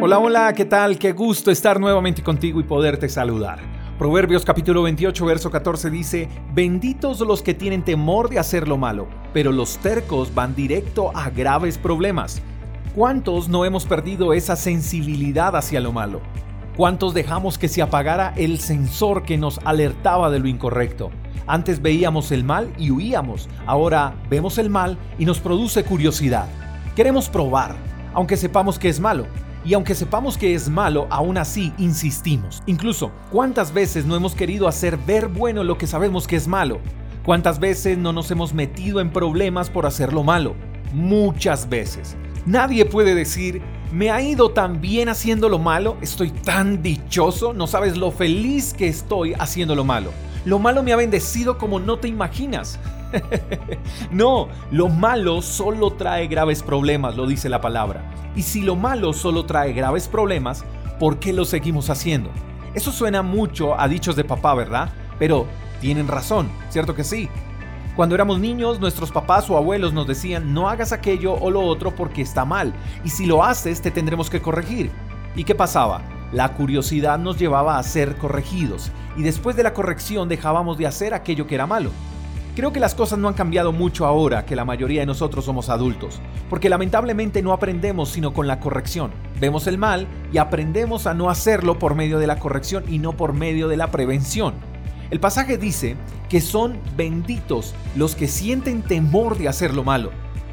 Hola, hola, ¿qué tal? Qué gusto estar nuevamente contigo y poderte saludar. Proverbios capítulo 28, verso 14 dice, benditos los que tienen temor de hacer lo malo, pero los tercos van directo a graves problemas. ¿Cuántos no hemos perdido esa sensibilidad hacia lo malo? ¿Cuántos dejamos que se apagara el sensor que nos alertaba de lo incorrecto? Antes veíamos el mal y huíamos, ahora vemos el mal y nos produce curiosidad. Queremos probar, aunque sepamos que es malo. Y aunque sepamos que es malo, aún así insistimos. Incluso, ¿cuántas veces no hemos querido hacer ver bueno lo que sabemos que es malo? ¿Cuántas veces no nos hemos metido en problemas por hacerlo malo? Muchas veces. Nadie puede decir, me ha ido tan bien haciendo lo malo, estoy tan dichoso, no sabes lo feliz que estoy haciendo lo malo. Lo malo me ha bendecido como no te imaginas. no, lo malo solo trae graves problemas, lo dice la palabra. Y si lo malo solo trae graves problemas, ¿por qué lo seguimos haciendo? Eso suena mucho a dichos de papá, ¿verdad? Pero tienen razón, ¿cierto que sí? Cuando éramos niños, nuestros papás o abuelos nos decían no hagas aquello o lo otro porque está mal, y si lo haces te tendremos que corregir. ¿Y qué pasaba? La curiosidad nos llevaba a ser corregidos, y después de la corrección dejábamos de hacer aquello que era malo. Creo que las cosas no han cambiado mucho ahora que la mayoría de nosotros somos adultos, porque lamentablemente no aprendemos sino con la corrección. Vemos el mal y aprendemos a no hacerlo por medio de la corrección y no por medio de la prevención. El pasaje dice que son benditos los que sienten temor de hacer lo malo.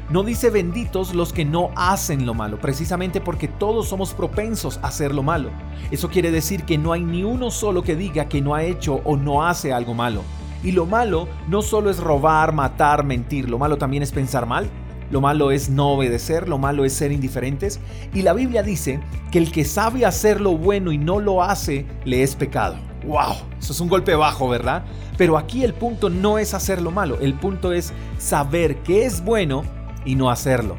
No dice benditos los que no hacen lo malo, precisamente porque todos somos propensos a hacer lo malo. Eso quiere decir que no hay ni uno solo que diga que no ha hecho o no hace algo malo. Y lo malo no solo es robar, matar, mentir, lo malo también es pensar mal, lo malo es no obedecer, lo malo es ser indiferentes. Y la Biblia dice que el que sabe hacer lo bueno y no lo hace, le es pecado. ¡Wow! Eso es un golpe bajo, ¿verdad? Pero aquí el punto no es hacer lo malo, el punto es saber qué es bueno y no hacerlo.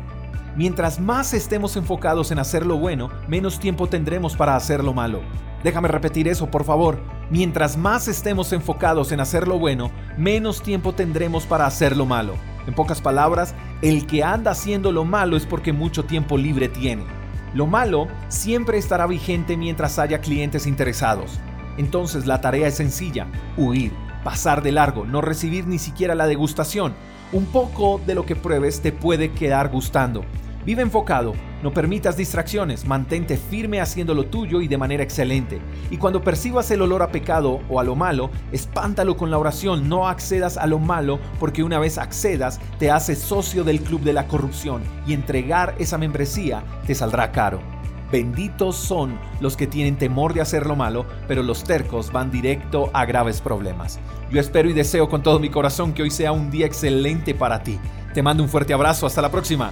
Mientras más estemos enfocados en hacer lo bueno, menos tiempo tendremos para hacer lo malo. Déjame repetir eso, por favor. Mientras más estemos enfocados en hacer lo bueno, menos tiempo tendremos para hacer lo malo. En pocas palabras, el que anda haciendo lo malo es porque mucho tiempo libre tiene. Lo malo siempre estará vigente mientras haya clientes interesados. Entonces la tarea es sencilla, huir, pasar de largo, no recibir ni siquiera la degustación. Un poco de lo que pruebes te puede quedar gustando. Vive enfocado, no permitas distracciones, mantente firme haciendo lo tuyo y de manera excelente. Y cuando percibas el olor a pecado o a lo malo, espántalo con la oración, no accedas a lo malo porque una vez accedas te haces socio del club de la corrupción y entregar esa membresía te saldrá caro. Benditos son los que tienen temor de hacer lo malo, pero los tercos van directo a graves problemas. Yo espero y deseo con todo mi corazón que hoy sea un día excelente para ti. Te mando un fuerte abrazo, hasta la próxima.